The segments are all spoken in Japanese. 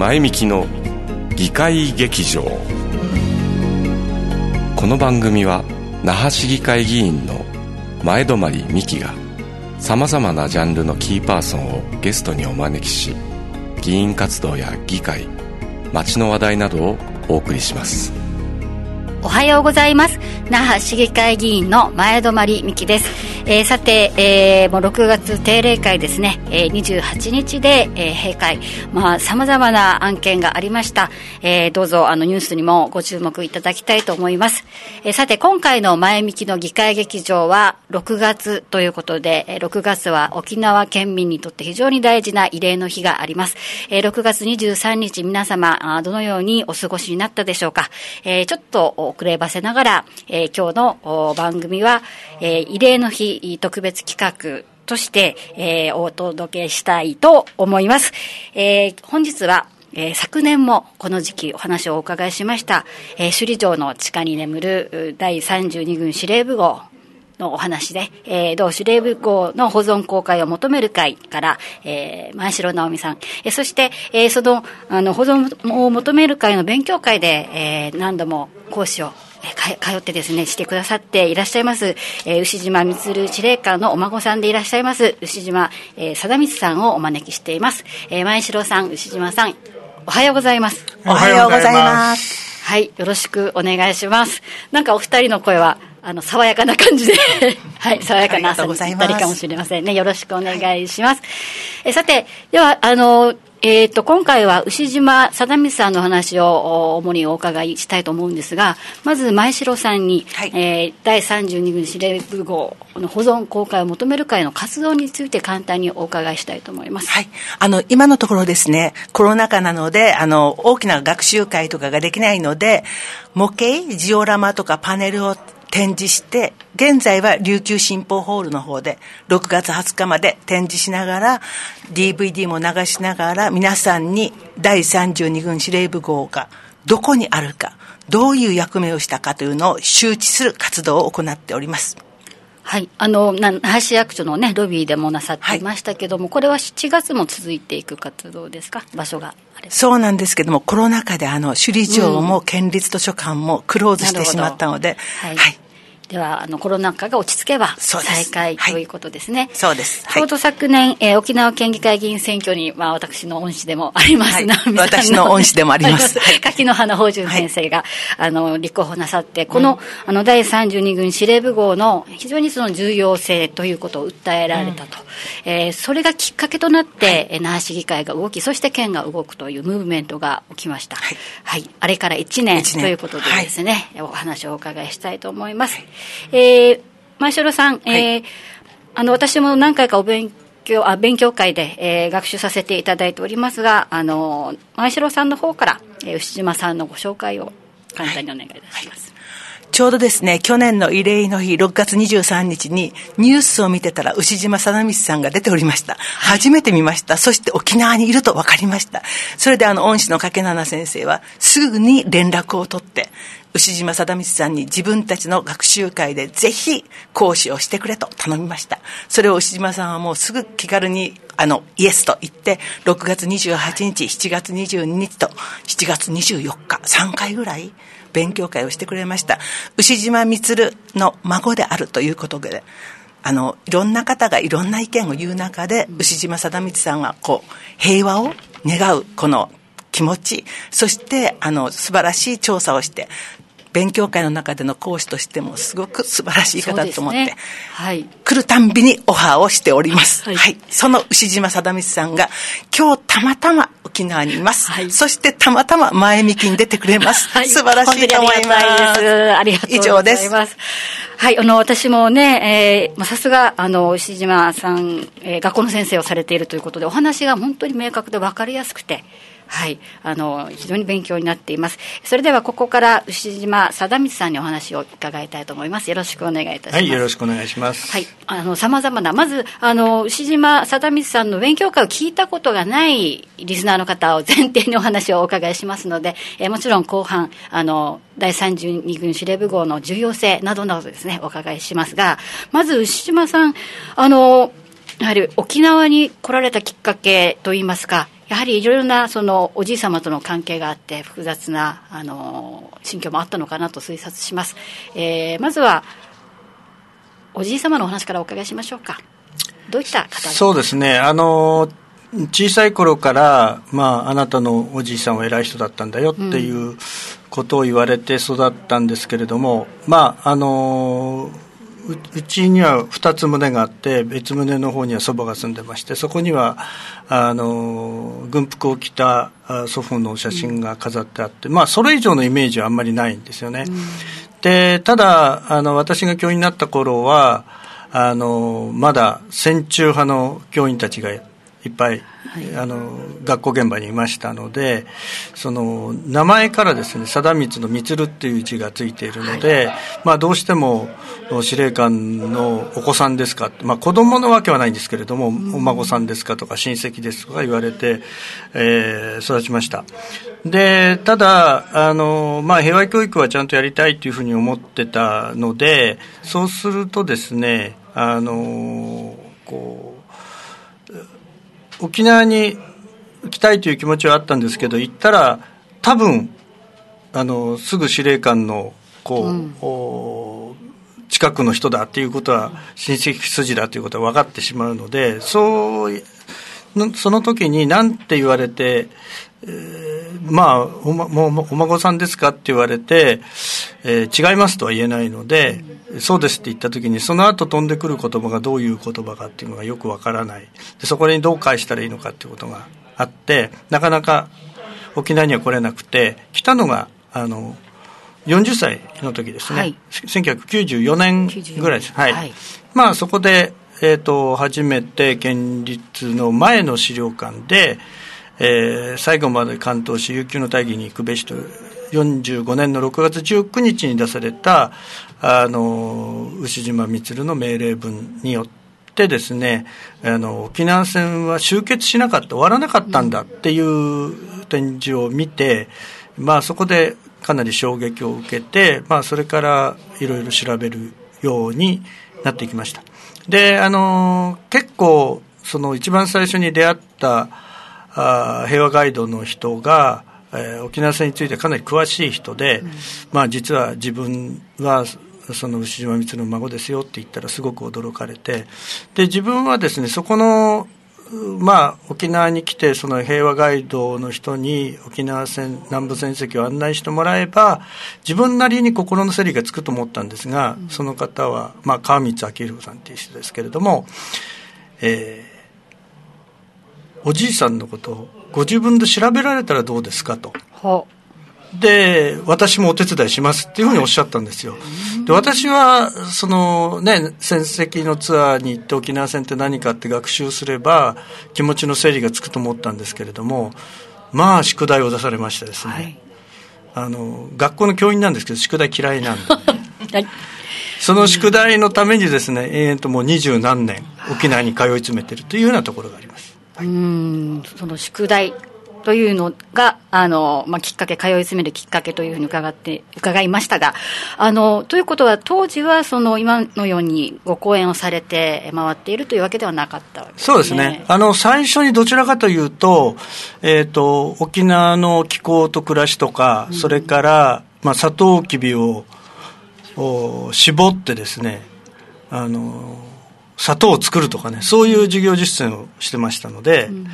前向きの議会劇場。この番組は那覇市議会議員の前泊美樹がさまざまなジャンルのキーパーソンをゲストにお招きし議員活動や議会街の話題などをお送りします。おはようございます那覇市議会議員の前泊美樹ですえー、さて、えー、もう6月定例会ですね、えー、28日で、えー、閉会、まあ、様々な案件がありました。えー、どうぞ、あの、ニュースにもご注目いただきたいと思います。えー、さて、今回の前向きの議会劇場は、6月ということで、えー、6月は沖縄県民にとって非常に大事な慰霊の日があります。えー、6月23日、皆様、どのようにお過ごしになったでしょうか。えー、ちょっと遅ればせながら、えー、今日の番組は、えー、慰霊の日特別企画として、えー、お届けしたいと思います。えー、本日は、えー、昨年もこの時期お話をお伺いしました、えー、首里城の地下に眠る第32軍司令部号のお話で、えー、同司令部号の保存公開を求める会から、えー、前城直美さん、えー、そして、えー、その、あの、保存を求める会の勉強会で、えー、何度も講師を通ってですね、してくださっていらっしゃいます、えー、牛島光司令官のお孫さんでいらっしゃいます、牛島、えー、貞光さんをお招きしています。えー、前城さん、牛島さん、おはようございます。おはようございます。はい、よろしくお願いします。なんかお二人の声は、あの、爽やかな感じで はい、爽やかな朝にぴったりかもしれませんね。よろしくお願いします。はい、えさて、では、あの、えっ、ー、と、今回は牛島貞光さんの話を主にお伺いしたいと思うんですが、まず前城さんに、はい、えー、第32軍司令部号の保存公開を求める会の活動について簡単にお伺いしたいと思います。はい。あの、今のところですね、コロナ禍なので、あの、大きな学習会とかができないので、模型、ジオラマとかパネルを展示して、現在は琉球新報ホールの方で6月20日まで展示しながら、DVD も流しながら皆さんに第32軍司令部号がどこにあるか、どういう役目をしたかというのを周知する活動を行っております。はい、あの那覇市役所の、ね、ロビーでもなさっていましたけども、はい、これは7月も続いていく活動ですか、場所がそうなんですけども、コロナ禍であの首里城も県立図書館もクローズしてしまったので、はい、はいではあのコロナ禍が落ち着けば再開ということですね。そうです。ちょうど昨年、えー、沖縄県議会議員選挙に、まあ、私の恩師でもあります、はい、私の恩師でもあります。柿の花宝順先生が、あの立候補なさって、この,、あの第32軍司令部号の非常にその重要性ということを訴えられたと、うん、えー、それがきっかけとなって、はい、那覇市議会が動き、そして県が動くというムーブメントが起きました。はい、はい、あれから1年ということでですね、お話をお伺いしたいと思います。えー、前城さん、えー、あの私も何回かお勉強あ勉強会で、えー、学習させていただいておりますが、あの前城さんの方から、えー、牛島さんのご紹介を簡単にお願いいたします。はいちょうどですね、去年の慰霊の日、6月23日に、ニュースを見てたら、牛島貞光さんが出ておりました。初めて見ました。そして沖縄にいると分かりました。それであの、恩師の掛七先生は、すぐに連絡を取って、牛島貞光さんに自分たちの学習会でぜひ講師をしてくれと頼みました。それを牛島さんはもうすぐ気軽にあの、イエスと言って、6月28日、7月22日と7月24日、3回ぐらい勉強会をしてくれました。牛島満の孫であるということで、あの、いろんな方がいろんな意見を言う中で、牛島貞光さんが、こう、平和を願う、この気持ち、そして、あの、素晴らしい調査をして、勉強会の中での講師としてもすごく素晴らしい方だと思って、ね、はい、来るたんびにオファーをしております。はい、はい、その牛島貞光さんが今日たまたま沖縄にいます。はい、そしてたまたま前向きに出てくれます。はい、素晴らしいと思います。ありがとうございます。はい、あの、私もね、えー、さすが、あの、牛島さん、えー、学校の先生をされているということで、お話が本当に明確で分かりやすくて、はい、あの非常に勉強になっています。それではここから牛島貞光さんにお話を伺いたいと思います。よろしくお願いいたします。はい、よろしくお願いします。はい、あの様々なまずあの牛島貞光さんの勉強会を聞いたことがないリスナーの方を前提にお話をお伺いしますので、えー、もちろん後半あの第32軍司令部号の重要性などなどですねお伺いしますが、まず牛島さんあのやはり沖縄に来られたきっかけといいますか、やはりいろいろなそのおじい様との関係があって複雑なあの心境もあったのかなと推察します、えー、まずはおじい様のお話からお伺いしましょうか。どういった方そうですね。あの小さい頃から、まあ、あなたのおじいさんは偉い人だったんだよっていうことを言われて育ったんですけれども、うん、まああのうちには2つ棟があって別棟の方には祖母が住んでましてそこにはあの軍服を着た祖父の写真が飾ってあって、まあ、それ以上のイメージはあんまりないんですよね。うん、でただあの私が教員になった頃はあのまだ戦中派の教員たちがいっぱい、はい、あの学校現場にいましたのでその名前からですね貞光の満っていう字がついているので、はい、まあ、どうしても司令官のお子さんですか、まあ、子供のわけはないんですけれども、うん、お孫さんですかとか親戚ですとか言われて、えー、育ちました。でただあの、まあ、平和教育はちゃんとやりたいというふうに思ってたのでそうするとですねあのこう沖縄に行きたいという気持ちはあったんですけど行ったら多分あのすぐ司令官のこう、うん、近くの人だっていうことは親戚筋だということは分かってしまうのでそうその時に何て言われて、えー、まあお,、ま、お孫さんですかって言われて、えー、違いますとは言えないので、うん、そうですって言った時にその後飛んでくる言葉がどういう言葉かっていうのがよくわからない。でそこにどう返したらいいのかっていうことがあってなかなか沖縄には来れなくて来たのがあの40歳の時ですね、はい、1994年。ぐらいです、はい、はい、まあそこでえーと、初めて県立の前の資料館で、えー、最後まで関東市悠久の大義に行くべしと45年の6月19日に出されたあの牛島満の命令文によってですねあの沖縄戦は終結しなかった終わらなかったんだっていう展示を見て、まあ、そこでかなり衝撃を受けて、まあ、それからいろいろ調べるようになっていきました。で、あの結構、その一番最初に出会ったあ平和ガイドの人が、えー、沖縄戦についてかなり詳しい人で、うん、まあ実は自分はその牛島光の孫ですよって言ったらすごく驚かれてで自分はですねそこのまあ、沖縄に来てその平和ガイドの人に沖縄戦南部戦績を案内してもらえば自分なりに心の整理がつくと思ったんですが、うん、その方は、まあ、川光明弘さんという人ですけれども、えー、おじいさんのことをご自分で調べられたらどうですかと。で、私もお手伝いしますっていうふうにおっしゃったんですよ。で、私は、そのね、戦績のツアーに行って沖縄戦って何かって学習すれば、気持ちの整理がつくと思ったんですけれども、まあ、宿題を出されましてですね、はい、あの、学校の教員なんですけど、宿題嫌いなんで、はい、その宿題のためにですね、延々ともう二十何年、沖縄に通い詰めてるというようなところがあります。はい、うんその宿題というのが、あの、まあ、きっかけ、通い詰めるきっかけというふうに伺って、伺いましたが、あの、ということは、当時は、その、今のようにご講演をされて回っているというわけではなかったわけです、ね、そうですね。あの、最初にどちらかというと、えっ、ー、と、沖縄の気候と暮らしとか、うん、それから、まあ、サトウキビを、お絞ってですね、あの、砂糖を作るとかね、そういう授業実践をしてましたので、うん、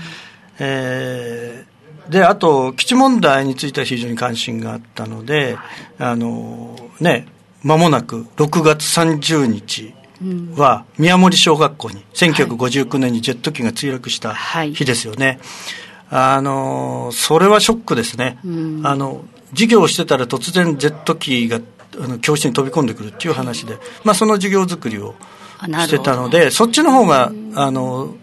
えーで、あと、基地問題については非常に関心があったので、あの、ね、間もなく6月30日は宮森小学校に、1959年にジェット機が墜落した日ですよね。はい、あの、それはショックですね。あの、授業をしてたら突然ジェット機があの教室に飛び込んでくるっていう話で、まあ、その授業作りをしてたので、そっちの方が、あの、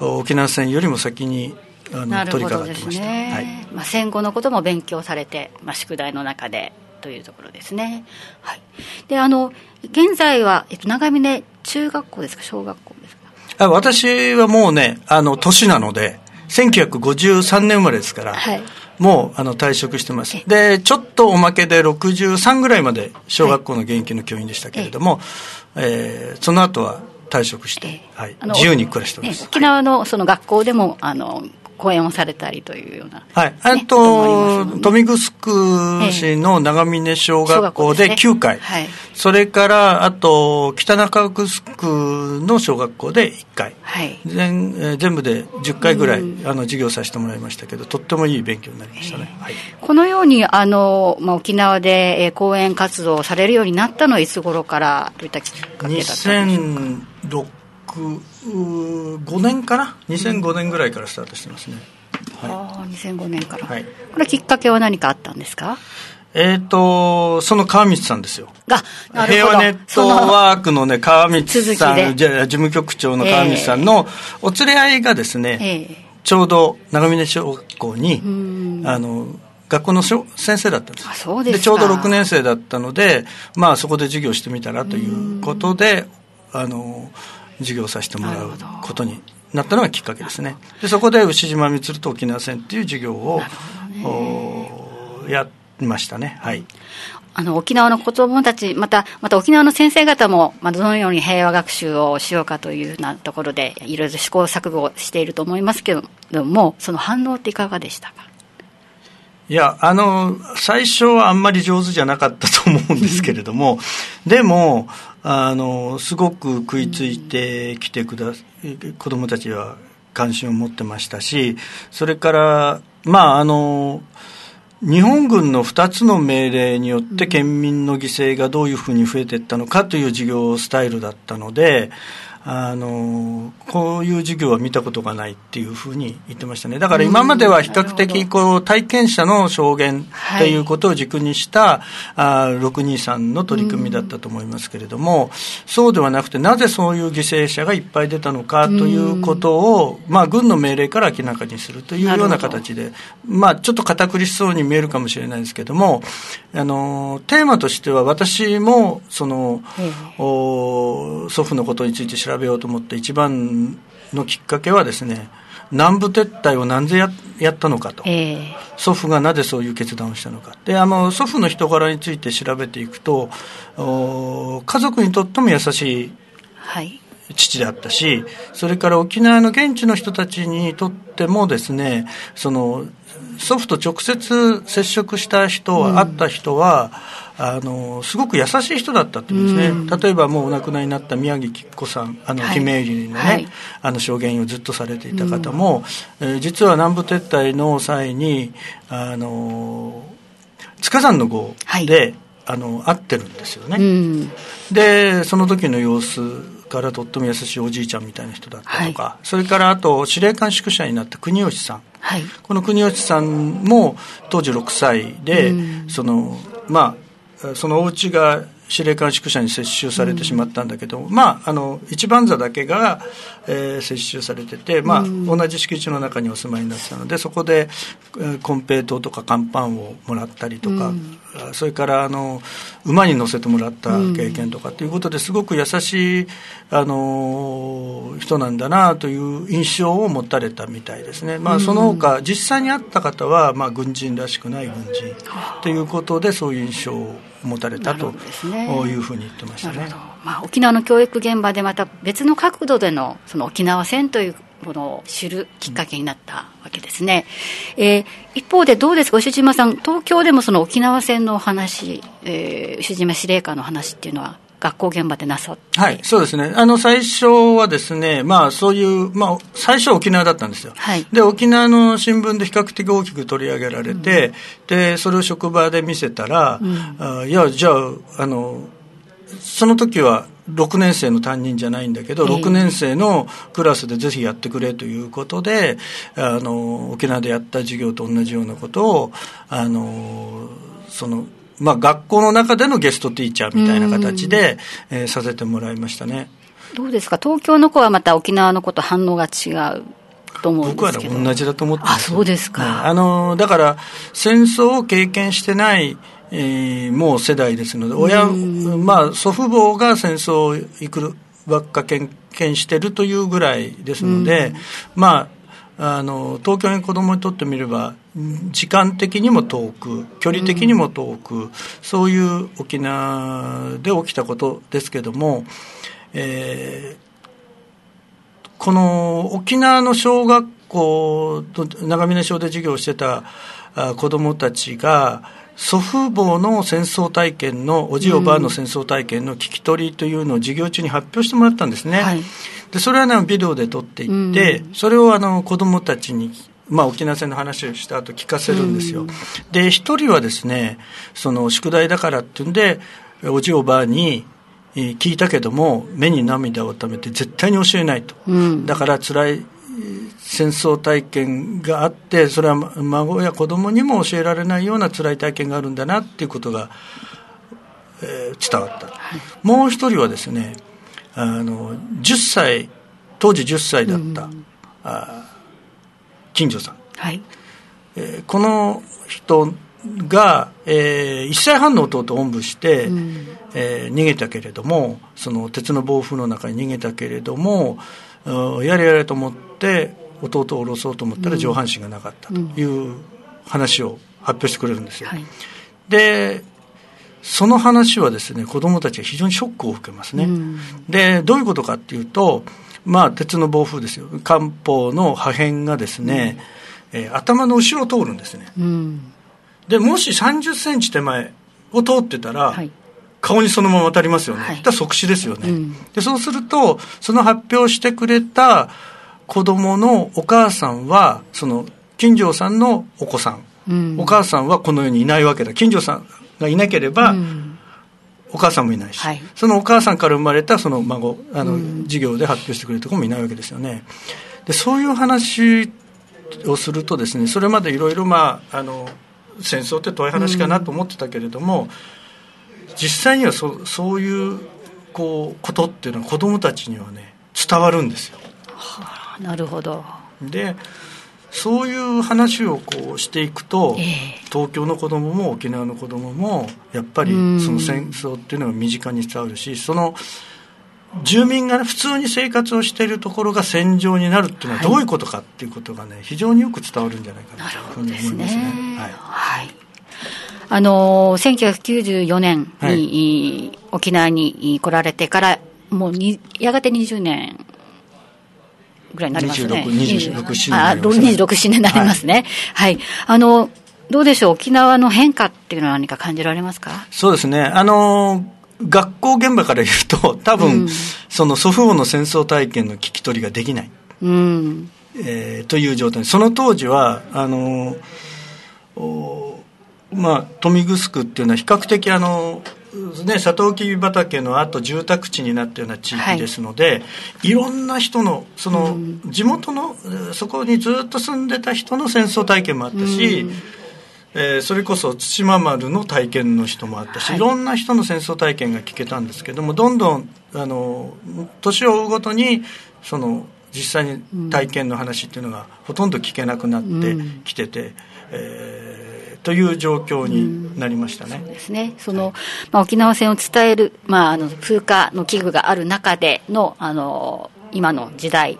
沖縄戦よりも先にあの取り掛かってました、ね、はい。まあ、戦後のことも勉強されて、まあ、宿題の中でというところですね。はい、であの現在は、えっと、長峰中学校ですか？小学校ですか？私はもうねあの年なので1953年生まれですから、はい、もうあの退職してます。でちょっとおまけで63ぐらいまで小学校の現役の教員でしたけれども、はい、えー、その後は退職して、はい、自由に暮らしてます、沖縄のその学校でもあの講演をされたりというような、はい。えっと、豊見城市の長峰小学校で9回、はい、それから、あと、北中城の小学校で1回、はい、全え全部で10回ぐらい、あの授業させてもらいましたけど、とってもいい勉強になりましたね。はい、このように、あの、まあ、沖縄で、えー、講演活動をされるようになったのはいつ頃からどういったきっかけだったんでしょうか？5年かな？2005年ぐらいからスタートしてますね、はい、ああ2005年から、はい、これきっかけは何かあったんですか？えっ、ー、と、その川光さんですよ。あ、平和ネットワークのね、川光さん、じゃ事務局長の川光さんのお連れ合いがですね、えー、ちょうど長峰小学校に、あの、学校の先生だったんです。あそうですでちょうど6年生だったので、まあ、そこで授業してみたらということで、あの、授業させてもらうことになったのがきっかけですね。でそこで牛島満と沖縄戦っていう授業を、ね、やりましたね。はい。あの沖縄の子どもたち、また、また沖縄の先生方も、まあ、どのように平和学習をしようかというようなところで、いろいろ試行錯誤していると思いますけども、その反応っていかがでしたか？いや、あの、最初はあんまり上手じゃなかったと思うんですけれども、でも、あの、すごく食いついてきてくだ、子供たちは関心を持ってましたし、それから、まあ、あの、日本軍の2つの命令によって県民の犠牲がどういうふうに増えていったのかという授業スタイルだったので、あのこういう授業は見たことがないっていうふうに言ってましたね。だから今までは比較的こう体験者の証言っていうことを軸にした、はい、623の取り組みだったと思いますけれども、そうではなくてなぜそういう犠牲者がいっぱい出たのかということを、まあ、軍の命令から明らかにするというような形で、まあ、ちょっと堅苦しそうに見えるかもしれないですけどもあのテーマとしては私もその、お祖父のことについて調調べようと思って一番のきっかけはですね南部撤退をなぜややったのかと、えー、祖父がなぜそういう決断をしたのか。であの祖父の人柄について調べていくと家族にとっても優しい、はい。父であったし、それから沖縄の現地の人たちにとってもですね、その祖父と直接接触した人は、うん、会った人は、あのすごく優しい人だったっていうんですね、うん、例えばもうお亡くなりになった宮城吉子さんあの、はい、姫入りのね、はい、あの証言をずっとされていた方も、うん、えー、実は南部撤退の際にあの塚山の号で、はい、あの会ってるんですよね、うん、でその時の様子からとっても優しいおじいちゃんみたいな人だったとか、はい、それからあと司令官宿舎になった国吉さん、はい、この国吉さんも当時6歳で、うん、そのまあそのお家が司令官宿舎に接収されてしまったんだけど、うん、まあ、あの一番座だけが、えー、接収されてて、まあ、うん、同じ敷地の中にお住まいになってたのでそこで、えー、コンペイトとか乾パンをもらったりとか、うん、それからあの馬に乗せてもらった経験とかっていうことですごく優しいあの人なんだなという印象を持たれたみたいですね、まあ、その他実際に会った方は、まあ、軍人らしくない軍人ということでそういう印象を持たれたというふうに言ってましたね。まあ、沖縄の教育現場でまた別の角度でのその沖縄戦というものを知るきっかけになったわけですね。えー、一方でどうですか、牛島さん、東京でもその沖縄戦の話、えー、牛島司令官の話っていうのは、学校現場でなさはい、そうですね。あの、最初はですね、まあ、そういう、まあ、最初は沖縄だったんですよ。はい。で、沖縄の新聞で比較的大きく取り上げられて、うん、で、それを職場で見せたら、うん、あいや、じゃあ、あの、その時は6年生の担任じゃないんだけど、6年生のクラスでぜひやってくれということで、あの、沖縄でやった授業と同じようなことを、あの、その、まあ、学校の中でのゲストティーチャーみたいな形で、えー、させてもらいましたね。どうですか？東京の子はまた沖縄の子と反応が違うと思うんですけど。僕は同じだと思ってます。あそうですか、あのだから戦争を経験してないえー、もう世代ですので親、まあ、祖父母が戦争をいくるばっか経験してるというぐらいですので、まあ、あの東京に子供にとってみれば時間的にも遠く距離的にも遠く、そういう沖縄で起きたことですけども、えー、この沖縄の小学校長峰小で授業をしてたあ子どもたちが祖父母の戦争体験のおじおばあの戦争体験の聞き取りというのを授業中に発表してもらったんですね、はい、でそれは、ね、ビデオで撮っていって、それをあの子どもたちにまあ、沖縄戦の話をした後聞かせるんですよ。で、一人はですね、その宿題だからっていうんで、おじおばあに聞いたけども、目に涙をためて絶対に教えないと。うん、だから辛い戦争体験があって、それは孫や子供にも教えられないような辛い体験があるんだなっていうことが、えー、伝わった。はい、もう一人はですね、あの、10歳、当時10歳だった、うん、あ近所さん、はい。えー、この人が、えー、1歳半の弟をおんぶして、うん、えー、逃げたけれどもその鉄の暴風の中に逃げたけれどもやれやれと思って弟を下ろそうと思ったら上半身がなかったという話を発表してくれるんですよ、はい、でその話はですね子供たちは非常にショックを受けますね、うん、でどういうことかっていうとまあ、鉄の暴風ですよ、艦砲の破片がですね、うん、えー、頭の後ろを通るんですね、うん、でもし30センチ手前を通ってたら、はい、顔にそのまま当たりますよね、はい、だ即死ですよね、うん、でそうすると、その発表してくれた子供のお母さんは、その金城さんのお子さん、うん、お母さんはこの世にいないわけだ、金城さんがいなければ、うん。お母さんもいないし、はい、そのお母さんから生まれたその孫あの、うん、授業で発表してくれるところもいないわけですよね。でそういう話をするとですねそれまでいろいろまああの戦争って遠い話かなと思ってたけれども、うん、実際にはそそういうこうことっていうのは子供たちにはね伝わるんですよ、はあ、なるほど。でそういう話をこうしていくと、えー、東京の子供も沖縄の子供もやっぱりその戦争っていうのが身近に伝わるしその住民が、普通に生活をしているところが戦場になるっていうのはどういうことかっていうことがね、非常によく伝わるんじゃないかなというふうに思いますね。はい、はいあの1994年に、はい、沖縄に来られてからもうにやがて20年ぐらいになりますね。26、26周年あ、26周年になりますね。はい、はい。あの、どうでしょう、沖縄の変化っていうのは何か感じられますか？そうですね。あの、学校現場から言うと、多分、うん、その祖父母の戦争体験の聞き取りができない。うん。えー、という状態その当時は、あの、まあ、豊見城っていうのは比較的あの、ね、サトウキビ畑のあと住宅地になったような地域ですので、はい、いろんな人のその、地元のそこにずっと住んでた人の戦争体験もあったし、えー、それこそ対馬丸の体験の人もあったし、はい、いろんな人の戦争体験が聞けたんですけどもどんどんあの年を追うごとにその実際に体験の話っていうのがほとんど聞けなくなってきてて、うん、えーという状況になりましたね。そうですね。その、まあ、沖縄戦を伝える、まあ、あの、風化の器具がある中での、あの、今の時代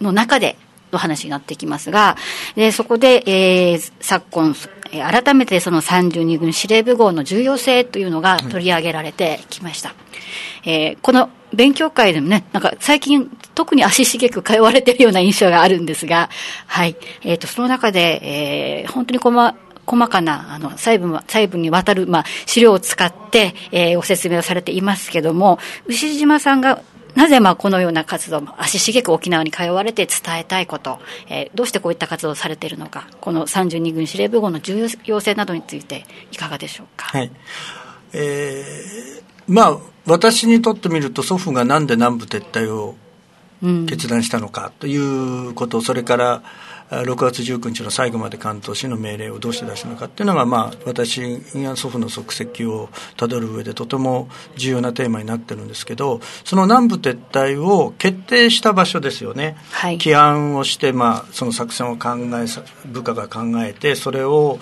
の中での話になってきますが、で、そこで、えー、昨今、改めてその32軍司令部号の重要性というのが取り上げられてきました。うん、えー、この勉強会でもね、なんか最近特に足しげく通われてるような印象があるんですが、はい。えっ、ー、と、その中で、えー、本当に細細かな、あの、細部、細部にわたる、まあ、資料を使って、えー、ご説明をされていますけども、牛島さんがなぜまあこのような活動、足しげく沖縄に通われて伝えたいこと、えー、どうしてこういった活動をされているのか、この32軍司令部号の重要性などについていかがでしょうか？はい。えー、まあ、私にとってみると祖父がなんで南部撤退を決断したのかということ、うん、それから6月19日の最後まで関東市の命令をどうして出したのかっていうのが、まあ、私が祖父の足跡をたどる上でとても重要なテーマになってるんですけどその南部撤退を決定した場所ですよね、はい、起案をして、まあ、その作戦を考え部下が考えてそれを、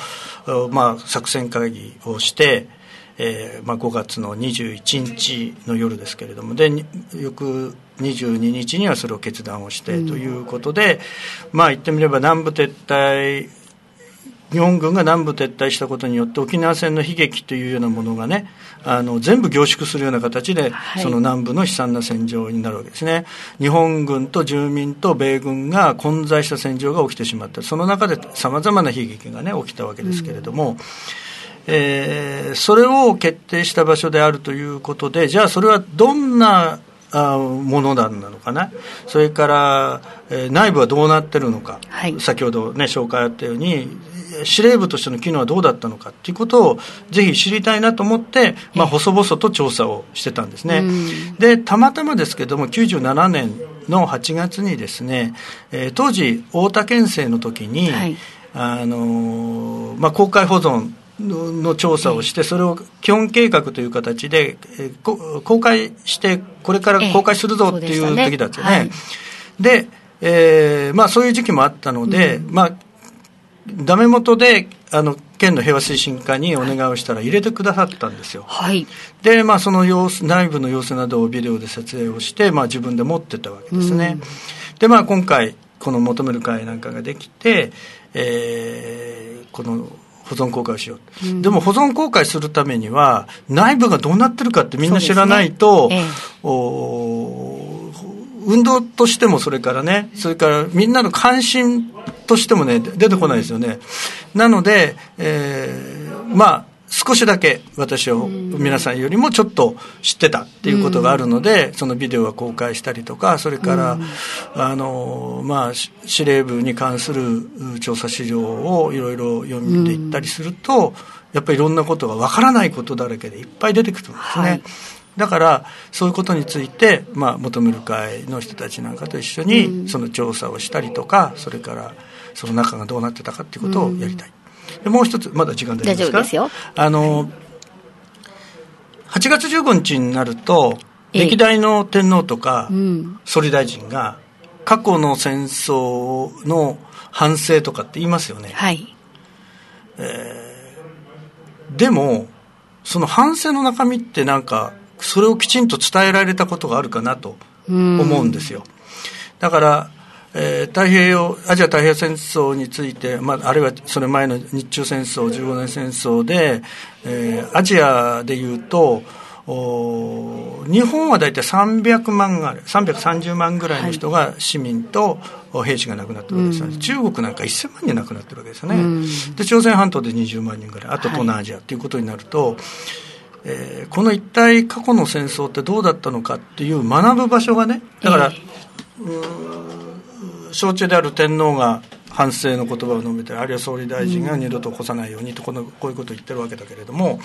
まあ、作戦会議をしてえーまあ、5月の21日の夜ですけれどもで翌22日にはそれを決断をしてということで、うん、まあ言ってみれば南部撤退日本軍が南部撤退したことによって沖縄戦の悲劇というようなものがねあの全部凝縮するような形で、はい、その南部の悲惨な戦場になるわけですね。日本軍と住民と米軍が混在した戦場が起きてしまった。その中でさまざまな悲劇がね起きたわけですけれども、うんえー、それを決定した場所であるということで、じゃあそれはどんなあものなのかな、それから、えー、内部はどうなってるのか、はい、先ほどね、紹介あったように、司令部としての機能はどうだったのか？っていうことをぜひ知りたいなと思って、まあ、細々と調査をしてたんですね。で、たまたまですけども、97年の8月にですね、えー、当時、太田県政の時に、はい、あのまあ、公開保存の調査をして、それを基本計画という形で、え公開して、これから公開するぞっていう時だったよね。で、えー、まあそういう時期もあったので、うん、まあ、ダメ元で、あの、県の平和推進課にお願いをしたら入れてくださったんですよ。はい。で、まあその様子、内部の様子などをビデオで撮影をして、まあ自分で持ってたわけですね。うん、で、まあ今回、この求める会なんかができて、えー、この保存公開をしよう、うん、でも保存公開するためには内部がどうなってるかってみんな知らないと、ねえ。え、運動としてもそれからねそれからみんなの関心としてもね出てこないですよね、なので、えー、まあ少しだけ私は皆さんよりもちょっと知ってたっていうことがあるので、そのビデオは公開したりとか、それから、あの、まあ、司令部に関する調査資料をいろいろ読んでいったりすると、やっぱりいろんなことがわからないことだらけでいっぱい出てくるんですね。はい。だから、そういうことについて、まあ、求める会の人たちなんかと一緒に、その調査をしたりとか、それから、その中がどうなってたかっていうことをやりたい。でもう一つまだ時間大丈夫ですか？大丈夫ですよ。あの8月15日になると歴代の天皇とか総理大臣が過去の戦争の反省とかって言いますよね、はい。えー、でもその反省の中身ってなんかそれをきちんと伝えられたことがあるかなと思うんですよ。だからえー、太平洋アジア太平洋戦争について、まあ、あるいはそれ前の日中戦争15年戦争で、えー、アジアでいうとお日本は大体300万ぐらい330万ぐらいの人が市民と兵士が亡くなってるわけですよね、うん、中国なんか1000万人亡くなってるわけですよね、うん、で朝鮮半島で20万人ぐらいあと東南アジアということになると、はい、えー、この一体過去の戦争ってどうだったのかっていう学ぶ場所がねだから、えー象徴である天皇が反省の言葉を述べてあるいは総理大臣が二度と起こさないようにとこのこういうことを言ってるわけだけれども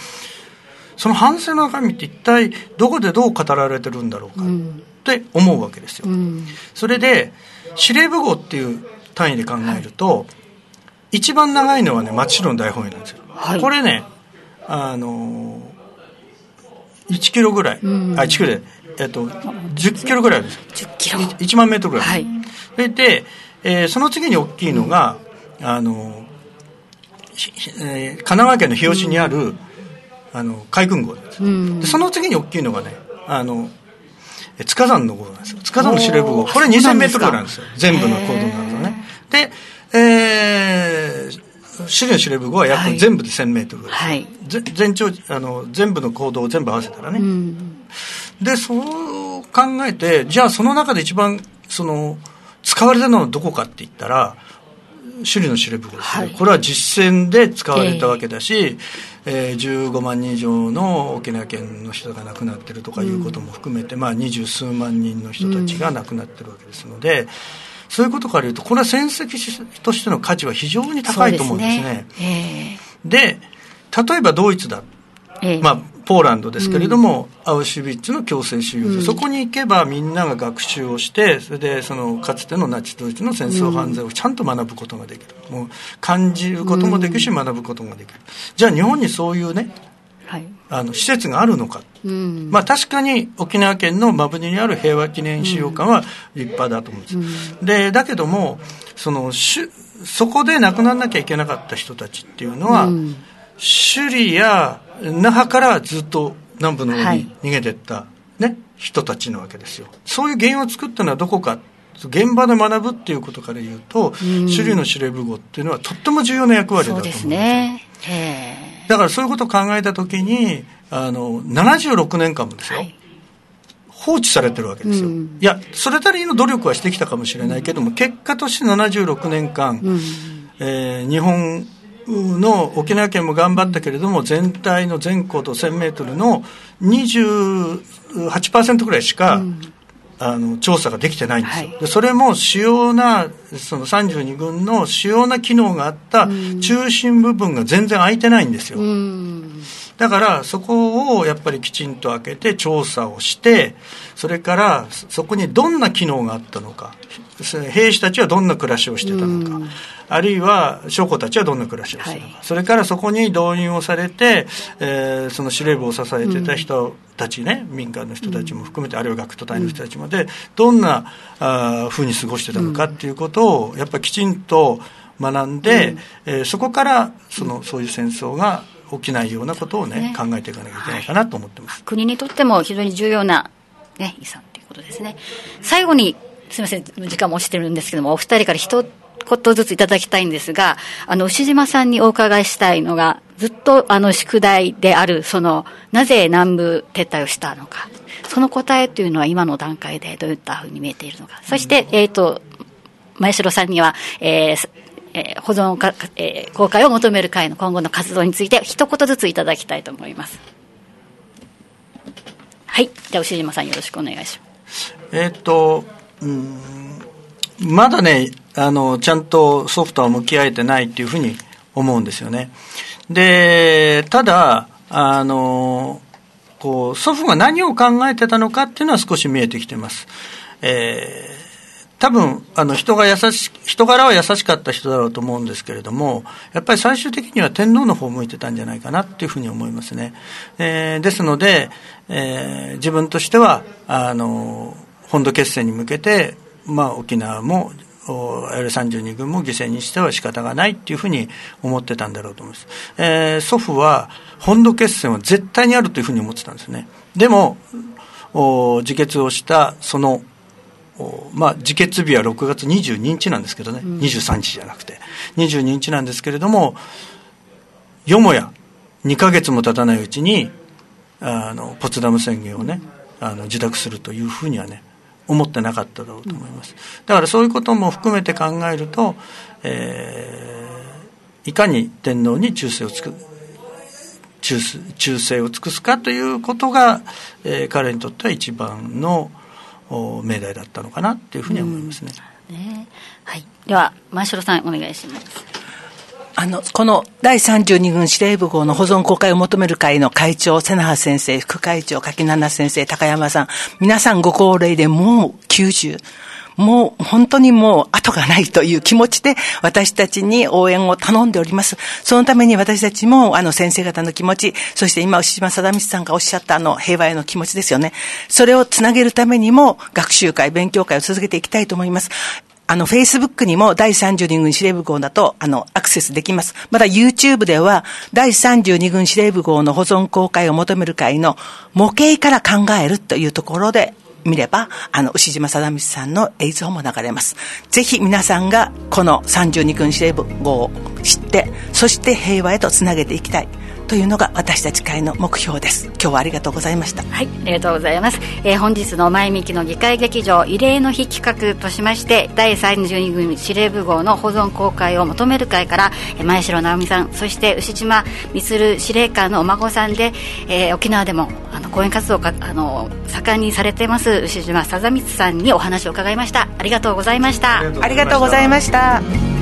その反省の中身って一体どこでどう語られてるんだろうかって思うわけですよ。それで司令部号っていう単位で考えると、一番長いのはね松代の大本営なんですよ。はい、これねあの1キロぐらい、うん、あ1キロで、えっと、10キロぐらいです。10キロ。1万メートルぐらい。はいそれで、えー、その次に大きいのが、あの、えー、神奈川県の日吉にある、あの海軍号です、でその次に大きいのがねあの塚山の号なんですよ。塚山の司令部号。これ2000メートルぐらいなんですよ。全部の高度になるとねで、えー、資料司令部号は約全部で1000メートルぐらい、はい、全長あの全部の行動を全部合わせたらね、でそう考えてじゃあその中で一番その使われたのはどこかって言ったら、首里の司令部です、ね、はい、これは実戦で使われたわけだし、えー、えー、15万人以上の沖縄県の人が亡くなってるとかいうことも含めて、うん、まあ二十数万人の人たちが亡くなってるわけですので、うん、そういうことから言うと、これは戦績としての価値は非常に高いと思うんですね。で、ね。えー、例えばドイツだ、えー、まあポーランドですけれども、うん、アウシュビッツの強制収容所、うん、そこに行けばみんなが学習をしてそれでそのかつてのナチスドイツの戦争犯罪をちゃんと学ぶことができる、もう感じることもできるし、学ぶことができる。じゃあ日本にそういうね、はい、あの施設があるのか、うん、まあ確かに沖縄県の馬船にある平和記念資料館は立派だと思うんです、うん、でだけどもそのしそこで亡くならなきゃいけなかった人たちっていうのは、首里や那覇からずっと南部の方に逃げてった、ね、人たちなわけですよ。そういう原因を作ったのはどこか。っ現場で学ぶっていうことから言うと、首里の司令部号っていうのはとっても重要な役割だと思うんですね。だからそういうことを考えたときに、あの、76年間もですよ。はい。放置されてるわけですよ、うん、いやそれなりの努力はしてきたかもしれないけども結果として76年間、うん、えー、日本の沖縄県も頑張ったけれども全体の全高度1000メートルの28%ぐらいしか、うん。あの調査ができてないんですよ、はい、でそれも主要なその32軍の主要な機能があった中心部分が全然空いてないんですよ、だからそこをやっぱりきちんと開けて調査をしてそれからそこにどんな機能があったのか。兵士たちはどんな暮らしをしてたのか、あるいは将校たちはどんな暮らしをしてたのか、はい、それからそこに動員をされて、えー、その司令部を支えてた人たちね、民間の人たちも含めて、あるいは学徒隊の人たちまで、どんなあふうに過ごしてたのかっていうことを、やっぱりきちんと学んで、うん、えー、そこからそのそういう戦争が起きないようなことをね、ね。考えていかなきゃいけないかなと思ってます、はい、国にとっても非常に重要な、ね、遺産ということですね。最後にすみません、時間も押してるんですけども、お二人から一言ずついただきたいんですが、あの、牛島さんにお伺いしたいのが、ずっとあの宿題である、その、なぜ南部撤退をしたのか、その答えというのは今の段階でどういったふうに見えているのか、そして、えっ、ー、と、前城さんには、えー、え、保存か、えー、公開を求める会の今後の活動について一言ずついただきたいと思います。はい。じゃあ、牛島さんよろしくお願いします。えっと、うん、まだね、あの、ちゃんとソフトは向き合えてないっていうふうに思うんですよね。で、ただ、あの、こう、祖父が何を考えてたのかっていうのは少し見えてきてます。えー多分、あの、人が優し、人柄は優しかった人だろうと思うんですけれども、やっぱり最終的には天皇の方を向いてたんじゃないかなっていうふうに思いますね。えー、ですので、えー、自分としては、あの、本土決戦に向けて、まあ、沖縄も L32 軍も犠牲にしては仕方がないっていうふうに思ってたんだろうと思います。えー、祖父は本土決戦は絶対にあるというふうに思ってたんですね。でも、自決をしたそのまあ、自決日は6月22日なんですけどね、うん、23日じゃなくて、22日なんですけれども、よもや2か月も経たないうちに、あのポツダム宣言をね、あの受諾するというふうにはね、思ってなかっただろうと思います。だからそういうことも含めて考えると、えー、いかに天皇に忠誠をつく忠忠誠を尽くすかということが、えー、彼にとっては一番の命題だったのかなというふうに思いますね。ねはい、では前城さんお願いします。あの、この第32軍司令部号の保存公開を求める会の会長、瀬名先生、副会長、柿七先生、高山さん、皆さんご高齢でもう90。もう本当にもう後がないという気持ちで私たちに応援を頼んでおります。そのために私たちもあの先生方の気持ち、そして今牛島貞光さんがおっしゃったあの平和への気持ちですよね。それをつなげるためにも学習会、勉強会を続けていきたいと思います。あの、Facebook にも第32軍司令部号だと、あの、アクセスできます。また YouTube では、第32軍司令部号の保存公開を求める会の模型から考えるというところで見れば、あの、牛島貞道さんの映像も流れます。ぜひ皆さんがこの32君司令部号を知って、そして平和へとつなげていきたい。というのが私たち会の目標です。今日はありがとうございました。はいありがとうございます、えー、本日の前向きの議会劇場異例の日企画としまして第32軍司令部号の保存公開を求める会から前城直美さんそして牛島充司令官のお孫さんで、えー、沖縄でもあの講演活動かあの盛んにされてます牛島貞光さんにお話を伺いました。ありがとうございました。ありがとうございました